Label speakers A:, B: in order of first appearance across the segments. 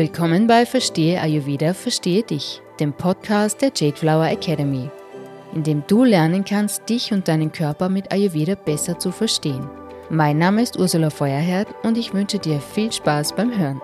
A: Willkommen bei Verstehe Ayurveda, Verstehe dich, dem Podcast der Jade Flower Academy, in dem du lernen kannst, dich und deinen Körper mit Ayurveda besser zu verstehen. Mein Name ist Ursula Feuerherd und ich wünsche dir viel Spaß beim Hören.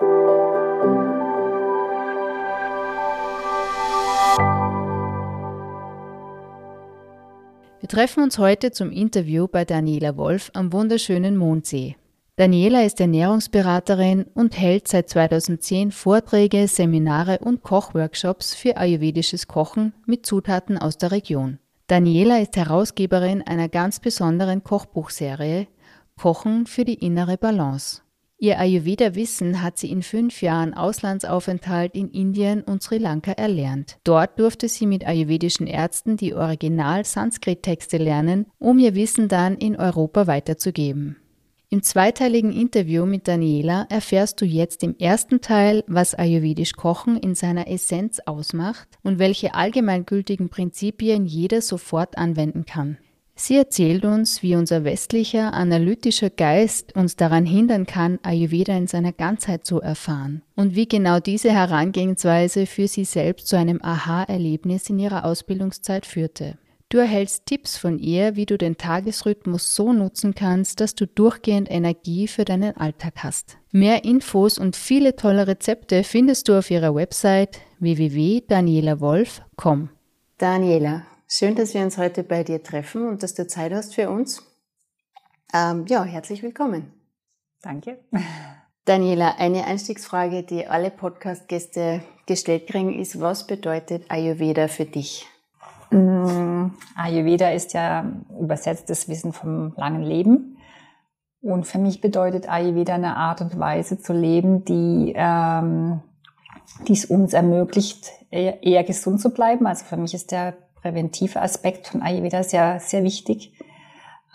A: Wir treffen uns heute zum Interview bei Daniela Wolf am wunderschönen Mondsee. Daniela ist Ernährungsberaterin und hält seit 2010 Vorträge, Seminare und Kochworkshops für ayurvedisches Kochen mit Zutaten aus der Region. Daniela ist Herausgeberin einer ganz besonderen Kochbuchserie Kochen für die innere Balance. Ihr Ayurveda-Wissen hat sie in fünf Jahren Auslandsaufenthalt in Indien und Sri Lanka erlernt. Dort durfte sie mit ayurvedischen Ärzten die Original-Sanskrit-Texte lernen, um ihr Wissen dann in Europa weiterzugeben. Im zweiteiligen Interview mit Daniela erfährst du jetzt im ersten Teil, was ayurvedisch Kochen in seiner Essenz ausmacht und welche allgemeingültigen Prinzipien jeder sofort anwenden kann. Sie erzählt uns, wie unser westlicher, analytischer Geist uns daran hindern kann, Ayurveda in seiner Ganzheit zu erfahren und wie genau diese Herangehensweise für sie selbst zu einem Aha-Erlebnis in ihrer Ausbildungszeit führte. Du erhältst Tipps von ihr, wie du den Tagesrhythmus so nutzen kannst, dass du durchgehend Energie für deinen Alltag hast. Mehr Infos und viele tolle Rezepte findest du auf ihrer Website www.danielawolf.com. Daniela, schön, dass wir uns heute bei dir treffen und dass du Zeit hast für uns. Ähm, ja, herzlich willkommen.
B: Danke.
A: Daniela, eine Einstiegsfrage, die alle Podcast-Gäste gestellt kriegen, ist, was bedeutet Ayurveda für dich?
B: Mm, Ayurveda ist ja übersetztes Wissen vom langen Leben. Und für mich bedeutet Ayurveda eine Art und Weise zu leben, die ähm, es uns ermöglicht, eher, eher gesund zu bleiben. Also für mich ist der präventive Aspekt von Ayurveda sehr, sehr wichtig.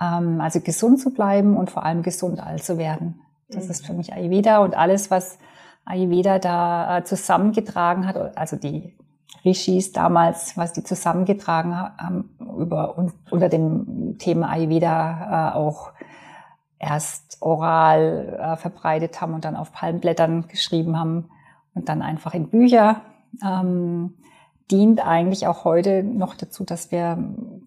B: Ähm, also gesund zu bleiben und vor allem gesund alt zu werden. Das ist für mich Ayurveda und alles, was Ayurveda da äh, zusammengetragen hat, also die Rishis damals, was die zusammengetragen haben, über, unter dem Thema Ayurveda äh, auch erst oral äh, verbreitet haben und dann auf Palmblättern geschrieben haben und dann einfach in Bücher, ähm, dient eigentlich auch heute noch dazu, dass wir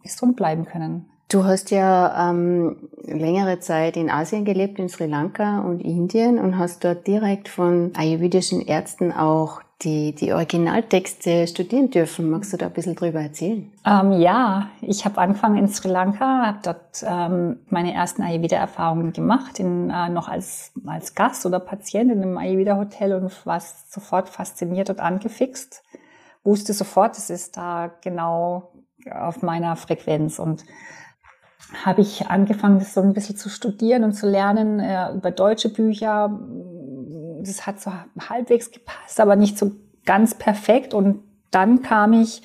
B: gesund bleiben können.
A: Du hast ja ähm, längere Zeit in Asien gelebt, in Sri Lanka und Indien und hast dort direkt von ayurvedischen Ärzten auch die, die Originaltexte studieren dürfen. Magst du da ein bisschen drüber erzählen?
B: Ähm, ja, ich habe angefangen in Sri Lanka, habe dort ähm, meine ersten Ayurveda-Erfahrungen gemacht, in, äh, noch als, als Gast oder Patient in einem Ayurveda-Hotel und war sofort fasziniert und angefixt. Wusste sofort, es ist da genau auf meiner Frequenz und habe ich angefangen, das so ein bisschen zu studieren und zu lernen äh, über deutsche Bücher. Das hat so halbwegs gepasst, aber nicht so ganz perfekt. Und dann kam ich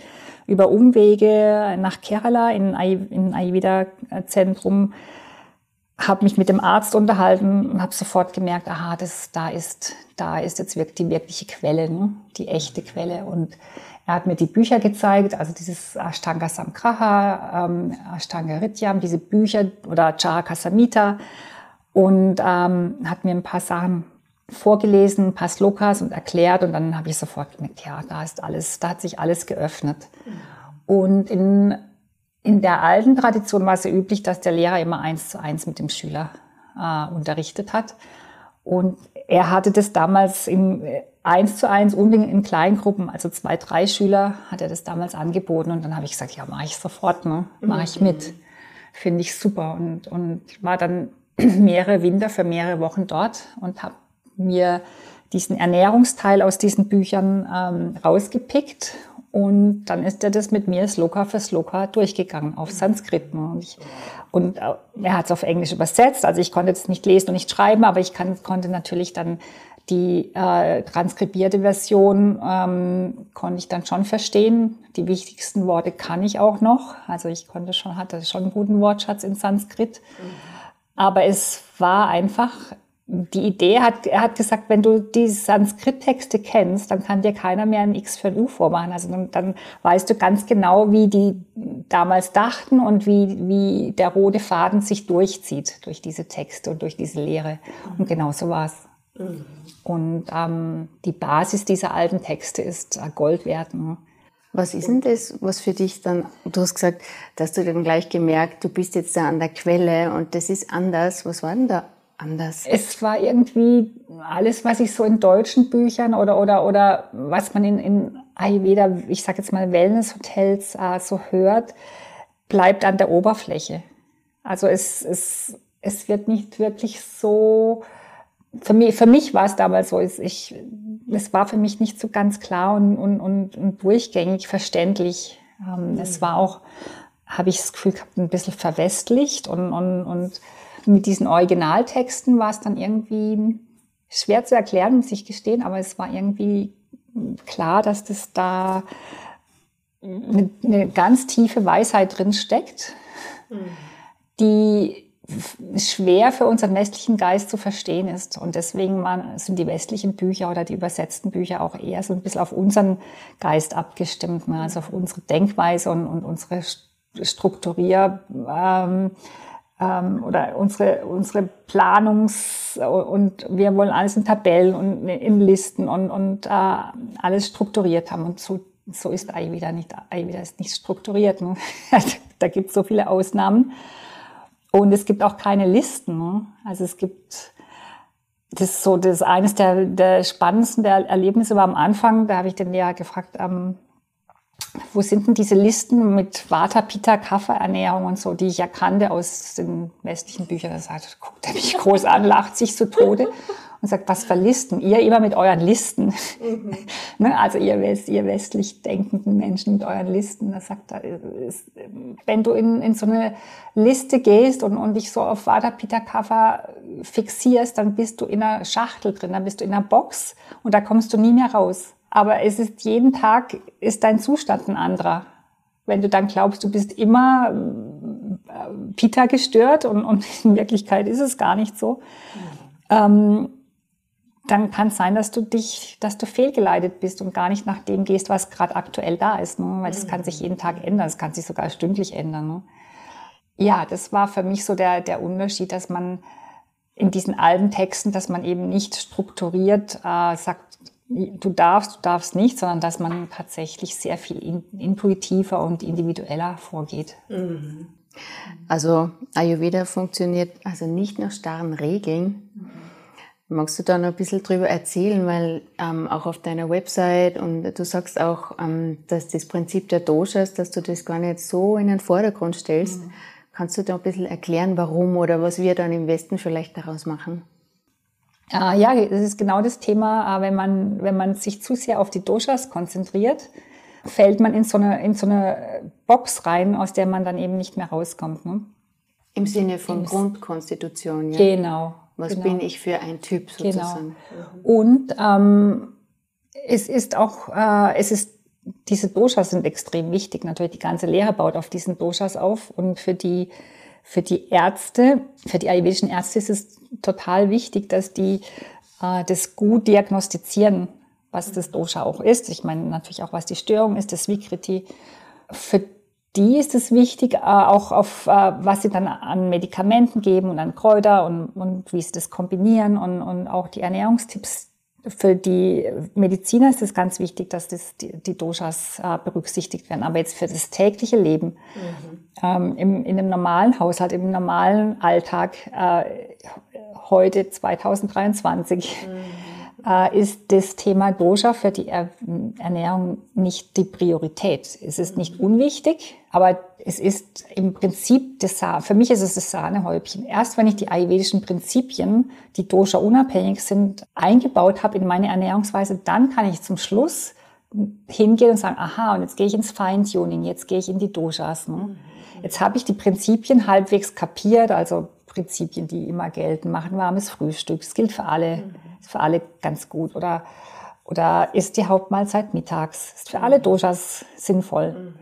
B: über Umwege nach Kerala in ein Ayurveda-Zentrum, habe mich mit dem Arzt unterhalten und habe sofort gemerkt, aha, das, da ist, da ist jetzt wirklich die wirkliche Quelle, ne? die echte Quelle. Und er hat mir die Bücher gezeigt, also dieses Ashtanga Samgraha, ähm, Ashtanga Rityam, diese Bücher oder Charaka Samhita und ähm, hat mir ein paar Sachen vorgelesen, ein paar Slokas und erklärt und dann habe ich sofort gemerkt, ja, da ist alles, da hat sich alles geöffnet. Und in, in der alten Tradition war es ja üblich, dass der Lehrer immer eins zu eins mit dem Schüler äh, unterrichtet hat. Und er hatte das damals im äh, eins zu eins und in Kleingruppen, also zwei, drei Schüler, hat er das damals angeboten. Und dann habe ich gesagt, ja, mache ich sofort, ne? mache ich mit. Finde ich super. Und, und war dann mehrere Winter für mehrere Wochen dort und habe mir diesen Ernährungsteil aus diesen Büchern ähm, rausgepickt und dann ist er das mit mir Sloka für Sloka durchgegangen auf Sanskrit. Und, ich, und äh, er hat es auf Englisch übersetzt. Also ich konnte jetzt nicht lesen und nicht schreiben, aber ich kann, konnte natürlich dann die äh, transkribierte Version ähm, konnte ich dann schon verstehen. Die wichtigsten Worte kann ich auch noch. Also ich konnte schon, hatte schon einen guten Wortschatz in Sanskrit. Mhm. Aber es war einfach die Idee hat, er hat gesagt, wenn du die Sanskrit-Texte kennst, dann kann dir keiner mehr ein X für ein U vormachen. Also dann, dann, weißt du ganz genau, wie die damals dachten und wie, wie der rote Faden sich durchzieht durch diese Texte und durch diese Lehre. Und genau so war es. Und ähm, die Basis dieser alten Texte ist äh, Gold wert. Ne?
A: Was ist denn das, was für dich dann, du hast gesagt, dass du dann gleich gemerkt, du bist jetzt da an der Quelle und das ist anders. Was war denn da anders?
B: Es war irgendwie alles, was ich so in deutschen Büchern oder, oder, oder was man in, in Ayurveda, ich sag jetzt mal Wellnesshotels äh, so hört, bleibt an der Oberfläche. Also es, es, es wird nicht wirklich so, für mich, für mich war es damals so, ich, es war für mich nicht so ganz klar und, und, und, und durchgängig verständlich. Ähm, mhm. Es war auch, habe ich das Gefühl gehabt, ein bisschen verwestlicht und, und, und mit diesen Originaltexten war es dann irgendwie schwer zu erklären, muss ich gestehen, aber es war irgendwie klar, dass das da eine, eine ganz tiefe Weisheit drin steckt, die schwer für unseren westlichen Geist zu verstehen ist. Und deswegen sind die westlichen Bücher oder die übersetzten Bücher auch eher so ein bisschen auf unseren Geist abgestimmt, ne? also auf unsere Denkweise und, und unsere Strukturier. Ähm, ähm, oder unsere, unsere Planungs- und wir wollen alles in Tabellen und in Listen und, und äh, alles strukturiert haben. Und so, so ist Ayurveda nicht. Ayurveda ist nicht strukturiert. Ne? da gibt es so viele Ausnahmen. Und es gibt auch keine Listen. Ne? Also es gibt, das ist so, das ist eines der, der spannendsten der Erlebnisse war am Anfang, da habe ich den Lehrer gefragt, ähm, wo sind denn diese Listen mit Vata, Pitta, Kapha Ernährung und so, die ich ja kannte aus den westlichen Büchern. Da sagt, guckt er mich groß an, lacht sich zu Tode und sagt, was für Listen? Ihr immer mit euren Listen. Mhm. Ne, also ihr, ihr westlich denkenden Menschen mit euren Listen. Da sagt er, wenn du in, in so eine Liste gehst und, und dich so auf Vata, Pitta, Kapha fixierst, dann bist du in einer Schachtel drin, dann bist du in einer Box und da kommst du nie mehr raus. Aber es ist jeden Tag ist dein Zustand ein anderer. Wenn du dann glaubst, du bist immer äh, Pita gestört und, und in Wirklichkeit ist es gar nicht so, mhm. ähm, dann kann es sein, dass du dich, dass du fehlgeleitet bist und gar nicht nach dem gehst, was gerade aktuell da ist. Ne? Weil das kann sich jeden Tag ändern, es kann sich sogar stündlich ändern. Ne? Ja, das war für mich so der, der Unterschied, dass man in diesen alten Texten, dass man eben nicht strukturiert äh, sagt, du darfst, du darfst nicht, sondern dass man tatsächlich sehr viel in, intuitiver und individueller vorgeht. Mhm.
A: Also Ayurveda funktioniert also nicht nach starren Regeln. Magst du da noch ein bisschen drüber erzählen, weil ähm, auch auf deiner Website und du sagst auch, ähm, dass das Prinzip der Doshas, dass du das gar nicht so in den Vordergrund stellst. Mhm. Kannst du da ein bisschen erklären, warum oder was wir dann im Westen vielleicht daraus machen?
B: Äh, ja, das ist genau das Thema, äh, wenn man, wenn man sich zu sehr auf die Doshas konzentriert, fällt man in so eine, in so eine Box rein, aus der man dann eben nicht mehr rauskommt. Ne?
A: Im Sinne von Im Grundkonstitution,
B: ja. Genau.
A: Was
B: genau.
A: bin ich für ein Typ
B: genau. sozusagen? Genau. Und ähm, es ist auch, äh, es ist, diese Doshas sind extrem wichtig. Natürlich, die ganze Lehre baut auf diesen Doshas auf und für die für die Ärzte, für die ayurvedischen Ärzte ist es total wichtig, dass die äh, das gut diagnostizieren, was das Dosha auch ist. Ich meine natürlich auch, was die Störung ist, das Vikriti. Für die ist es wichtig, äh, auch auf äh, was sie dann an Medikamenten geben und an Kräuter und, und wie sie das kombinieren und, und auch die Ernährungstipps, für die Mediziner ist es ganz wichtig, dass das, die, die Doshas äh, berücksichtigt werden. Aber jetzt für das tägliche Leben, mhm. ähm, im, in einem normalen Haushalt, im normalen Alltag, äh, heute 2023, mhm. Äh, ist das Thema Dosha für die er Ernährung nicht die Priorität. Es ist nicht mhm. unwichtig, aber es ist im Prinzip das Sa für mich ist es das Sahnehäubchen. Erst wenn ich die ayurvedischen Prinzipien, die Dosha unabhängig sind, eingebaut habe in meine Ernährungsweise, dann kann ich zum Schluss hingehen und sagen, aha, und jetzt gehe ich ins Feintuning, jetzt gehe ich in die Doshas. Ne? Mhm. Jetzt habe ich die Prinzipien halbwegs kapiert, also Prinzipien, die immer gelten. Machen warmes Frühstück, das gilt für alle, mhm. ist für alle ganz gut. Oder, oder ist die Hauptmahlzeit mittags, ist für alle mhm. Doshas sinnvoll. Mhm.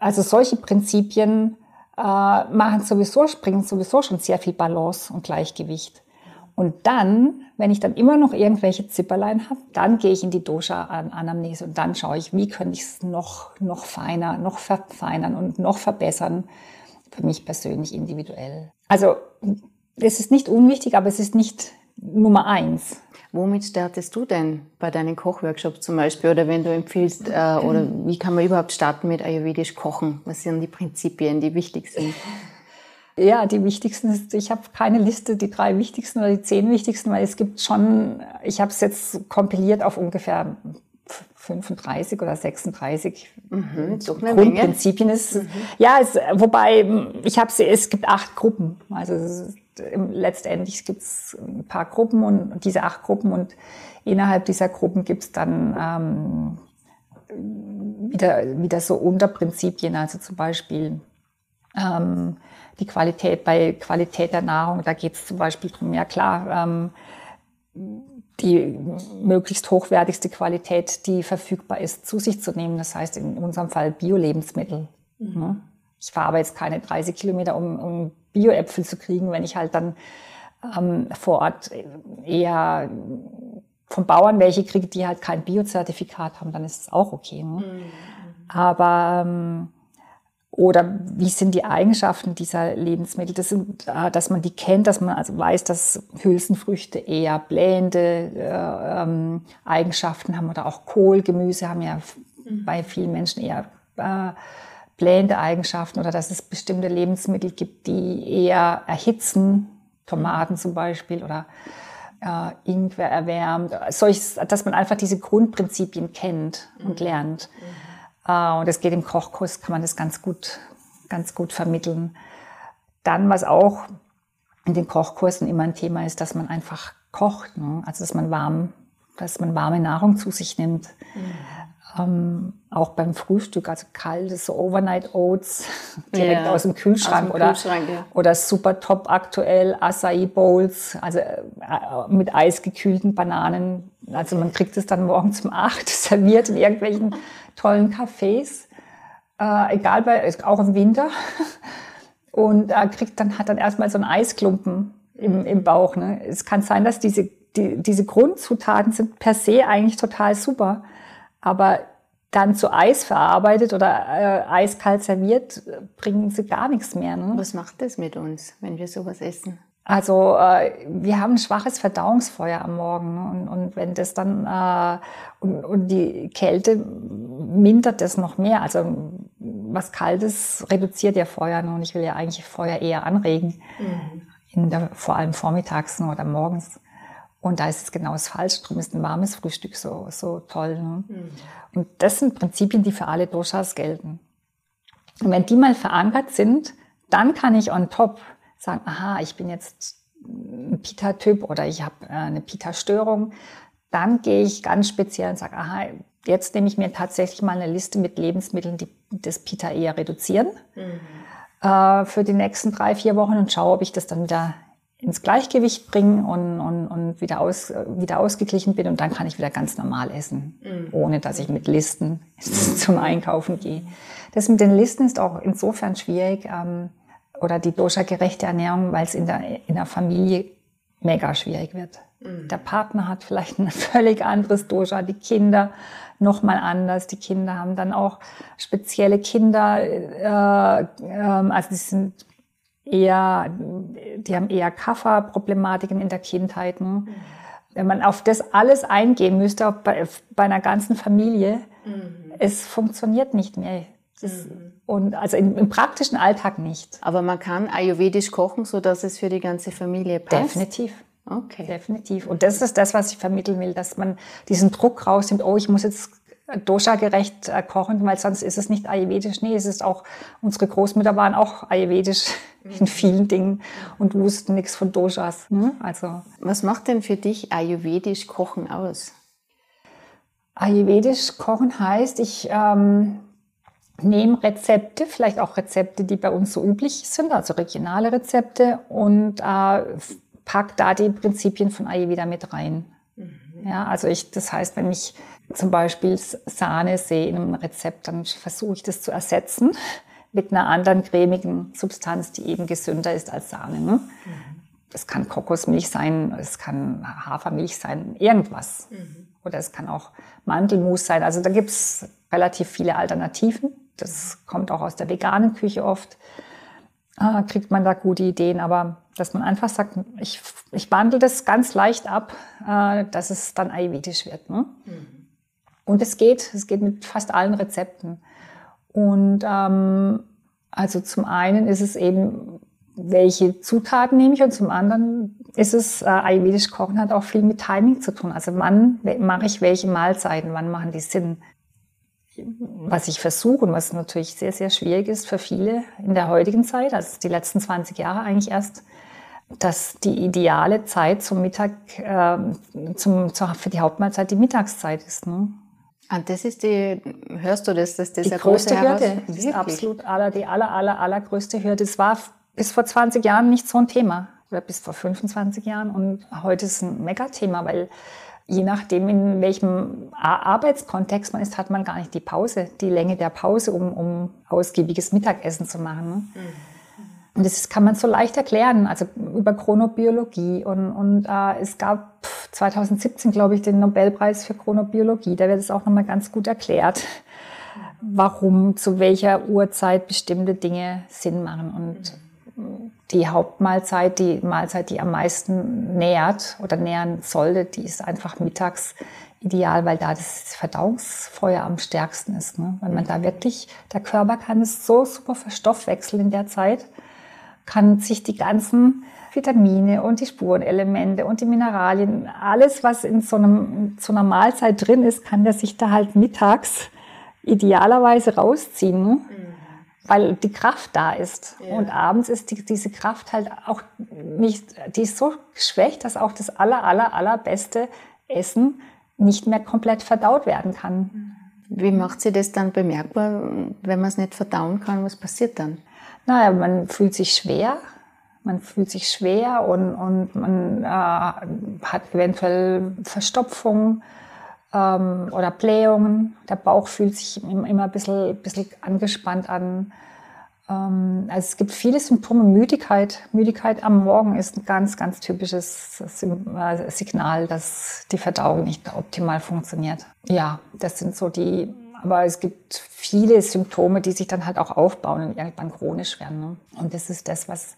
B: Also solche Prinzipien äh, machen sowieso, bringen sowieso schon sehr viel Balance und Gleichgewicht. Und dann, wenn ich dann immer noch irgendwelche Zipperlein habe, dann gehe ich in die Dosha-Anamnese und dann schaue ich, wie könnte ich es noch, noch feiner, noch verfeinern und noch verbessern. Für mich persönlich individuell. Also, es ist nicht unwichtig, aber es ist nicht Nummer eins.
A: Womit startest du denn bei deinen Kochworkshops zum Beispiel oder wenn du empfiehlst, äh, oder wie kann man überhaupt starten mit Ayurvedisch kochen? Was sind die Prinzipien, die wichtigsten?
B: Ja, die wichtigsten ist, ich habe keine Liste, die drei wichtigsten oder die zehn wichtigsten, weil es gibt schon, ich habe es jetzt kompiliert auf ungefähr 35 oder 36 mhm, Grundprinzipien ist. Mhm. Ja, es, wobei ich habe es gibt acht Gruppen. Also ist, letztendlich gibt es ein paar Gruppen und diese acht Gruppen und innerhalb dieser Gruppen gibt es dann ähm, wieder, wieder so Unterprinzipien, also zum Beispiel ähm, die Qualität bei Qualität der Nahrung, da geht es zum Beispiel darum, ja klar, ähm, die möglichst hochwertigste Qualität, die verfügbar ist, zu sich zu nehmen. Das heißt in unserem Fall Bio-Lebensmittel. Mhm. Ich fahre aber jetzt keine 30 Kilometer, um, um Bio-Äpfel zu kriegen, wenn ich halt dann ähm, vor Ort eher vom Bauern welche kriege, die halt kein Bio-Zertifikat haben, dann ist es auch okay. Ne? Mhm. Aber ähm, oder wie sind die Eigenschaften dieser Lebensmittel? Das sind, äh, dass man die kennt, dass man also weiß, dass Hülsenfrüchte eher blähende äh, ähm, Eigenschaften haben oder auch Kohlgemüse haben ja mhm. bei vielen Menschen eher äh, blähende Eigenschaften oder dass es bestimmte Lebensmittel gibt, die eher erhitzen, Tomaten zum Beispiel oder äh, Ingwer erwärmt, solches, dass man einfach diese Grundprinzipien kennt und mhm. lernt. Mhm. Äh, und es geht im Kochkurs, kann man das ganz gut, ganz gut vermitteln. Dann, was auch in den Kochkursen immer ein Thema ist, dass man einfach kocht, ne? also dass man warm, dass man warme Nahrung zu sich nimmt. Mhm. Ähm, auch beim Frühstück, also kaltes so Overnight Oats direkt ja, aus dem Kühlschrank, aus dem Kühlschrank oder, ja. oder super top aktuell Acai Bowls, also äh, mit eisgekühlten Bananen. Also man kriegt es dann morgens um acht serviert in irgendwelchen tollen Cafés, äh, egal bei, auch im Winter. Und äh, kriegt dann, hat dann erstmal so einen Eisklumpen im, im Bauch. Ne? Es kann sein, dass diese, die, diese Grundzutaten sind per se eigentlich total super. Aber dann zu Eis verarbeitet oder äh, eiskalt serviert, bringen sie gar nichts mehr. Ne?
A: Was macht das mit uns, wenn wir sowas essen?
B: Also äh, wir haben ein schwaches Verdauungsfeuer am Morgen ne? und, und wenn das dann äh, und, und die Kälte mindert das noch mehr. Also was Kaltes reduziert ja Feuer ne? und ich will ja eigentlich Feuer eher anregen, mhm. in der, vor allem vormittags ne? oder morgens. Und da ist es genau das Falsche. Darum ist ein warmes Frühstück so, so toll. Ne? Mhm. Und das sind Prinzipien, die für alle Doshas gelten. Und wenn die mal verankert sind, dann kann ich on top sagen, aha, ich bin jetzt ein Pita-Typ oder ich habe äh, eine Pita-Störung, dann gehe ich ganz speziell und sage, aha, jetzt nehme ich mir tatsächlich mal eine Liste mit Lebensmitteln, die das Pita eher reduzieren mhm. äh, für die nächsten drei, vier Wochen und schaue, ob ich das dann wieder ins Gleichgewicht bringe und, und, und wieder, aus, wieder ausgeglichen bin und dann kann ich wieder ganz normal essen, mhm. ohne dass ich mit Listen zum Einkaufen gehe. Das mit den Listen ist auch insofern schwierig, ähm, oder die dosha-gerechte Ernährung, weil es in der, in der Familie mega schwierig wird. Mhm. Der Partner hat vielleicht ein völlig anderes Dosha, die Kinder nochmal anders. Die Kinder haben dann auch spezielle Kinder, äh, äh, also die sind eher, die haben eher Kafferproblematiken in der Kindheit. Ne? Mhm. Wenn man auf das alles eingehen müsste, bei, bei einer ganzen Familie, mhm. es funktioniert nicht mehr. Das, mhm. Und also im, im, praktischen Alltag nicht.
A: Aber man kann ayurvedisch kochen, so dass es für die ganze Familie passt.
B: Definitiv. Okay. Definitiv. Und das ist das, was ich vermitteln will, dass man diesen Druck rausnimmt, oh, ich muss jetzt dosha-gerecht äh, kochen, weil sonst ist es nicht ayurvedisch. Nee, es ist auch, unsere Großmütter waren auch ayurvedisch in mhm. vielen Dingen und wussten nichts von Doshas. Ne?
A: Also. Was macht denn für dich ayurvedisch Kochen aus?
B: Ayurvedisch Kochen heißt, ich ähm, nehme Rezepte, vielleicht auch Rezepte, die bei uns so üblich sind, also regionale Rezepte und äh, pack da die Prinzipien von Ayurveda mit rein. Mhm. Ja, also ich, das heißt, wenn ich zum Beispiel Sahne sehe in einem Rezept, dann versuche ich das zu ersetzen mit einer anderen cremigen Substanz, die eben gesünder ist als Sahne. Ne? Mhm. Das kann Kokosmilch sein, es kann Hafermilch sein, irgendwas. Mhm. Oder es kann auch Mandelmus sein. Also da gibt's relativ viele Alternativen. Das kommt auch aus der veganen Küche oft. Äh, kriegt man da gute Ideen. Aber dass man einfach sagt, ich, ich wandle das ganz leicht ab, äh, dass es dann ayurvedisch wird. Ne? Mhm. Und es geht, es geht mit fast allen Rezepten. Und ähm, also zum einen ist es eben, welche Zutaten nehme ich und zum anderen ist es, äh, ayurvedisch Kochen hat auch viel mit Timing zu tun. Also wann mache ich welche Mahlzeiten, wann machen die Sinn. Was ich versuche und was natürlich sehr, sehr schwierig ist für viele in der heutigen Zeit, also die letzten 20 Jahre eigentlich erst, dass die ideale Zeit zum Mittag, äh, zum, für die Hauptmahlzeit die Mittagszeit ist. Ne?
A: Ah, das ist die, hörst du das, dass das
B: die größte Hürde? Ist absolut aller, die aller, aller, allergrößte Hürde. Es war bis vor 20 Jahren nicht so ein Thema oder bis vor 25 Jahren und heute ist es ein Megathema, weil je nachdem, in welchem Arbeitskontext man ist, hat man gar nicht die Pause, die Länge der Pause, um, um ausgiebiges Mittagessen zu machen. Mhm. Und das kann man so leicht erklären, also über Chronobiologie. Und, und äh, es gab 2017, glaube ich, den Nobelpreis für Chronobiologie. Da wird es auch nochmal ganz gut erklärt, warum zu welcher Uhrzeit bestimmte Dinge Sinn machen. Und die Hauptmahlzeit, die Mahlzeit, die am meisten nährt oder nähern sollte, die ist einfach mittags ideal, weil da das Verdauungsfeuer am stärksten ist. Ne? Weil man da wirklich, der Körper kann es so super verstoffwechseln in der Zeit kann sich die ganzen Vitamine und die Spurenelemente und die Mineralien, alles, was in so, einem, so einer Mahlzeit drin ist, kann der sich da halt mittags idealerweise rausziehen, ne? mhm. Weil die Kraft da ist. Ja. Und abends ist die, diese Kraft halt auch nicht, die ist so geschwächt, dass auch das aller, aller, allerbeste Essen nicht mehr komplett verdaut werden kann.
A: Wie macht sie das dann bemerkbar, wenn man es nicht verdauen kann? Was passiert dann?
B: naja, man fühlt sich schwer, man fühlt sich schwer und, und man äh, hat eventuell Verstopfung ähm, oder Blähungen. Der Bauch fühlt sich immer ein bisschen, bisschen angespannt an. Ähm, also es gibt viele Symptome. Müdigkeit. Müdigkeit am Morgen ist ein ganz, ganz typisches äh, Signal, dass die Verdauung nicht optimal funktioniert. Ja, das sind so die aber es gibt viele Symptome, die sich dann halt auch aufbauen und irgendwann chronisch werden. Ne? Und das ist das, was,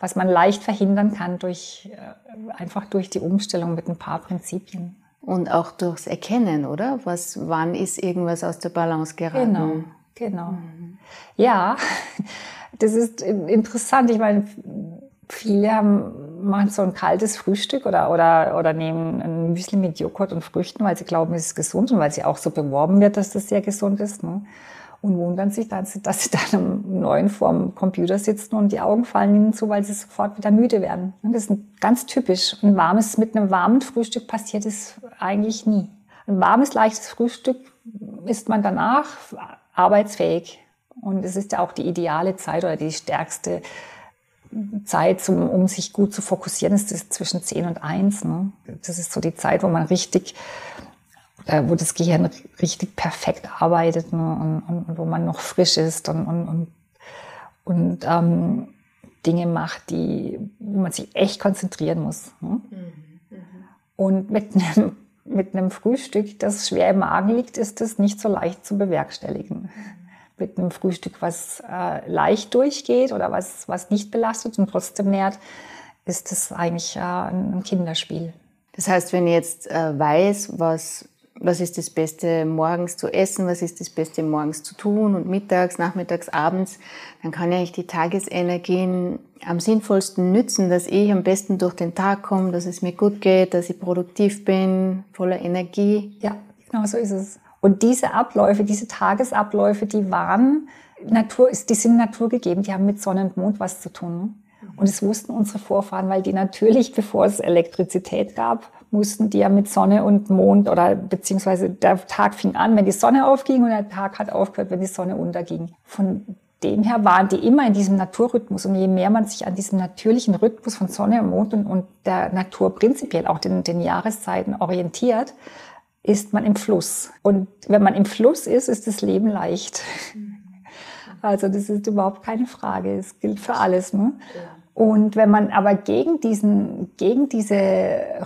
B: was man leicht verhindern kann durch, äh, einfach durch die Umstellung mit ein paar Prinzipien.
A: Und auch durchs Erkennen, oder? Was, wann ist irgendwas aus der Balance geraten?
B: Genau, genau. Mhm. Ja, das ist interessant. Ich meine, viele haben, machen so ein kaltes Frühstück oder, oder, oder nehmen ein Müsli mit Joghurt und Früchten, weil sie glauben, es ist gesund und weil sie auch so beworben wird, dass das sehr gesund ist. Ne? Und wundern sich dann, dass sie dann um neun vorm Computer sitzen und die Augen fallen ihnen zu, weil sie sofort wieder müde werden. Und das ist ganz typisch. Ein warmes, mit einem warmen Frühstück passiert es eigentlich nie. Ein warmes, leichtes Frühstück ist man danach arbeitsfähig. Und es ist ja auch die ideale Zeit oder die stärkste Zeit, zum, um sich gut zu fokussieren, ist zwischen 10 und 1. Ne? Das ist so die Zeit, wo man richtig, äh, wo das Gehirn richtig perfekt arbeitet ne? und, und, und, wo man noch frisch ist und, und, und, ähm, Dinge macht, die, wo man sich echt konzentrieren muss. Ne? Mhm, mh. Und mit einem, mit einem Frühstück, das schwer im Magen liegt, ist das nicht so leicht zu bewerkstelligen. Mhm mit einem Frühstück, was äh, leicht durchgeht oder was, was nicht belastet und trotzdem nährt, ist das eigentlich äh, ein Kinderspiel.
A: Das heißt, wenn ich jetzt äh, weiß, was, was ist das Beste morgens zu essen, was ist das Beste morgens zu tun und mittags, nachmittags, abends, dann kann ich die Tagesenergien am sinnvollsten nützen, dass ich am besten durch den Tag komme, dass es mir gut geht, dass ich produktiv bin, voller Energie.
B: Ja, genau so ist es. Und diese Abläufe, diese Tagesabläufe, die waren Natur, die sind naturgegeben, die haben mit Sonne und Mond was zu tun. Ne? Und das wussten unsere Vorfahren, weil die natürlich, bevor es Elektrizität gab, mussten die ja mit Sonne und Mond oder beziehungsweise der Tag fing an, wenn die Sonne aufging und der Tag hat aufgehört, wenn die Sonne unterging. Von dem her waren die immer in diesem Naturrhythmus. Und je mehr man sich an diesem natürlichen Rhythmus von Sonne und Mond und, und der Natur prinzipiell auch den, den Jahreszeiten orientiert, ist man im Fluss. Und wenn man im Fluss ist, ist das Leben leicht. Also das ist überhaupt keine Frage. Es gilt für alles. Ne? Und wenn man aber gegen diesen, gegen diese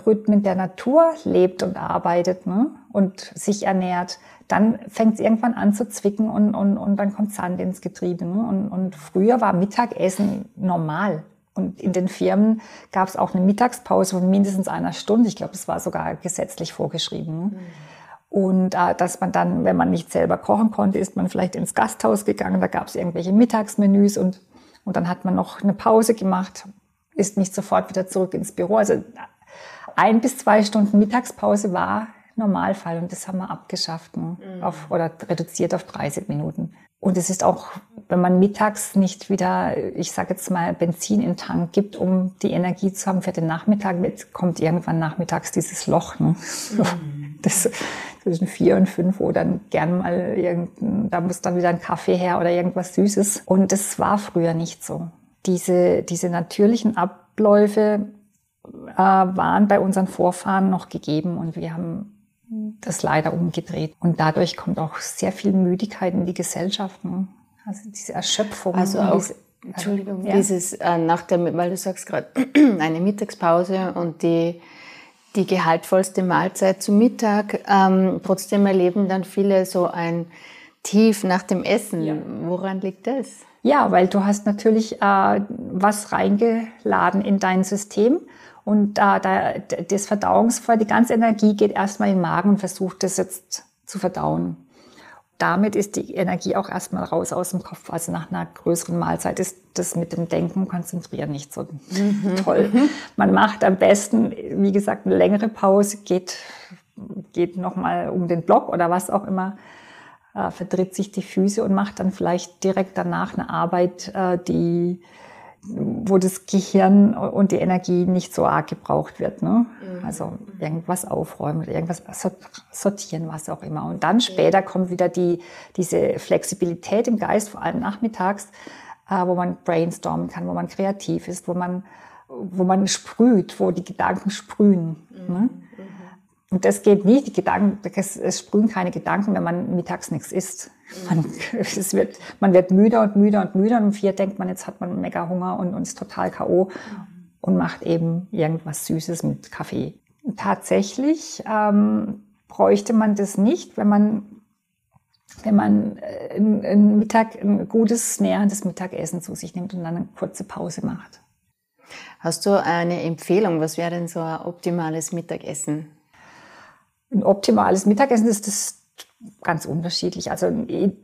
B: Rhythmen der Natur lebt und arbeitet ne? und sich ernährt, dann fängt es irgendwann an zu zwicken und, und, und dann kommt Sand ins Getriebe. Ne? Und, und früher war Mittagessen normal. Und in den Firmen gab es auch eine Mittagspause von mindestens einer Stunde. Ich glaube, es war sogar gesetzlich vorgeschrieben. Mhm. Und äh, dass man dann, wenn man nicht selber kochen konnte, ist man vielleicht ins Gasthaus gegangen. Da gab es irgendwelche Mittagsmenüs und, und dann hat man noch eine Pause gemacht, ist nicht sofort wieder zurück ins Büro. Also ein bis zwei Stunden Mittagspause war Normalfall und das haben wir abgeschafft ne? mhm. auf, oder reduziert auf 30 Minuten. Und es ist auch, wenn man mittags nicht wieder, ich sage jetzt mal, Benzin in den Tank gibt, um die Energie zu haben für den Nachmittag, kommt irgendwann nachmittags dieses Loch. Ne? Mhm. Das, zwischen vier und fünf, wo dann gern mal irgendein, da muss dann wieder ein Kaffee her oder irgendwas Süßes. Und das war früher nicht so. Diese, diese natürlichen Abläufe äh, waren bei unseren Vorfahren noch gegeben und wir haben das leider umgedreht. Und dadurch kommt auch sehr viel Müdigkeit in die Gesellschaften. Also diese Erschöpfung.
A: Also auch, diese, Entschuldigung, ja. dieses äh, nach der, weil du sagst gerade eine Mittagspause und die die gehaltvollste Mahlzeit zu Mittag. Ähm, trotzdem erleben dann viele so ein Tief nach dem Essen. Ja. Woran liegt das?
B: Ja, weil du hast natürlich äh, was reingeladen in dein System und äh, da, das Verdauungsfeuer, die ganze Energie geht erstmal in den Magen und versucht das jetzt zu verdauen. Damit ist die Energie auch erstmal raus aus dem Kopf. Also nach einer größeren Mahlzeit ist das mit dem Denken, Konzentrieren nicht so mhm. toll. Man macht am besten, wie gesagt, eine längere Pause, geht, geht nochmal um den Block oder was auch immer, äh, vertritt sich die Füße und macht dann vielleicht direkt danach eine Arbeit, äh, die wo das Gehirn und die Energie nicht so arg gebraucht wird. Ne? Mhm. Also irgendwas aufräumen oder irgendwas sortieren, was auch immer. Und dann später kommt wieder die, diese Flexibilität im Geist, vor allem nachmittags, äh, wo man brainstormen kann, wo man kreativ ist, wo man, wo man sprüht, wo die Gedanken sprühen. Mhm. Ne? Und das geht nicht. Die Gedanken, es, es sprühen keine Gedanken, wenn man mittags nichts isst. Man, es wird, man wird müder und müder und müder und um vier denkt man, jetzt hat man mega Hunger und, und ist total K.O. und macht eben irgendwas Süßes mit Kaffee. Tatsächlich ähm, bräuchte man das nicht, wenn man wenn man äh, ein, Mittag, ein gutes, nährendes Mittagessen zu sich nimmt und dann eine kurze Pause macht.
A: Hast du eine Empfehlung? Was wäre denn so ein optimales Mittagessen?
B: Ein optimales Mittagessen ist das ganz unterschiedlich. Also ein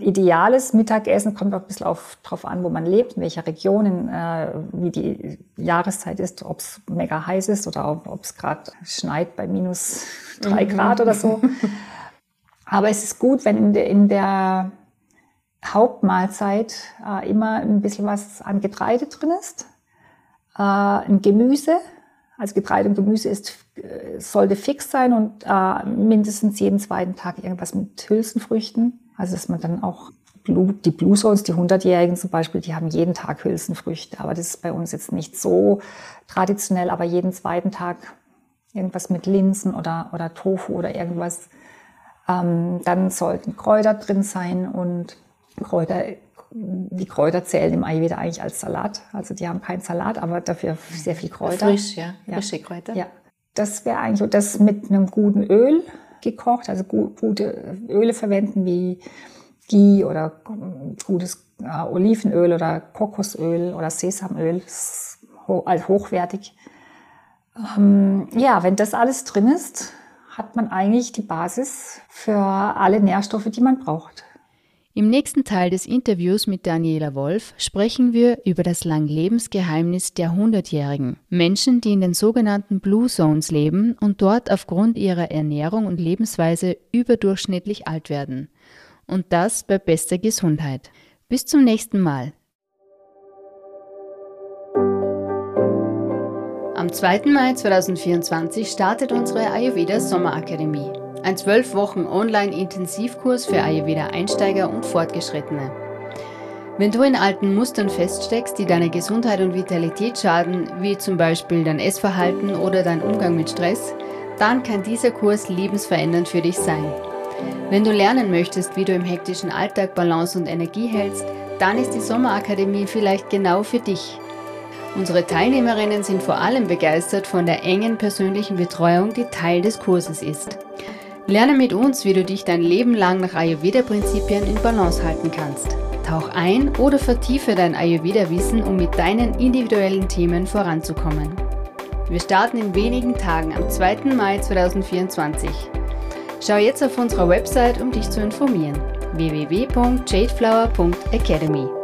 B: ideales Mittagessen kommt auch ein bisschen auf, drauf an, wo man lebt, in welcher Region, in, äh, wie die Jahreszeit ist, ob es mega heiß ist oder ob es gerade schneit bei minus drei mhm. Grad oder so. Aber es ist gut, wenn in der, in der Hauptmahlzeit äh, immer ein bisschen was an Getreide drin ist, äh, ein Gemüse, also Getreide und Gemüse ist, äh, sollte fix sein und äh, mindestens jeden zweiten Tag irgendwas mit Hülsenfrüchten. Also dass man dann auch die Blue Zones, die 100-Jährigen zum Beispiel, die haben jeden Tag Hülsenfrüchte. Aber das ist bei uns jetzt nicht so traditionell, aber jeden zweiten Tag irgendwas mit Linsen oder, oder Tofu oder irgendwas. Ähm, dann sollten Kräuter drin sein und Kräuter die Kräuter zählen im Ayurveda eigentlich als Salat. Also die haben keinen Salat, aber dafür sehr viel Kräuter.
A: Frisch, ja. Frische Kräuter.
B: Ja. Das wäre eigentlich so das mit einem guten Öl gekocht, also gute Öle verwenden wie Ghee oder gutes äh, Olivenöl oder Kokosöl oder Sesamöl, also hochwertig. Ähm, ja, wenn das alles drin ist, hat man eigentlich die Basis für alle Nährstoffe, die man braucht.
A: Im nächsten Teil des Interviews mit Daniela Wolf sprechen wir über das Langlebensgeheimnis der Hundertjährigen. Menschen, die in den sogenannten Blue Zones leben und dort aufgrund ihrer Ernährung und Lebensweise überdurchschnittlich alt werden. Und das bei bester Gesundheit. Bis zum nächsten Mal. Am 2. Mai 2024 startet unsere Ayurveda Sommerakademie. Ein zwölf Wochen Online-Intensivkurs für Ayurveda-Einsteiger und Fortgeschrittene. Wenn du in alten Mustern feststeckst, die deiner Gesundheit und Vitalität schaden, wie zum Beispiel dein Essverhalten oder dein Umgang mit Stress, dann kann dieser Kurs lebensverändernd für dich sein. Wenn du lernen möchtest, wie du im hektischen Alltag Balance und Energie hältst, dann ist die Sommerakademie vielleicht genau für dich. Unsere Teilnehmerinnen sind vor allem begeistert von der engen persönlichen Betreuung, die Teil des Kurses ist. Lerne mit uns, wie du dich dein Leben lang nach Ayurveda-Prinzipien in Balance halten kannst. Tauch ein oder vertiefe dein Ayurveda-Wissen, um mit deinen individuellen Themen voranzukommen. Wir starten in wenigen Tagen am 2. Mai 2024. Schau jetzt auf unserer Website, um dich zu informieren. www.jadeflower.academy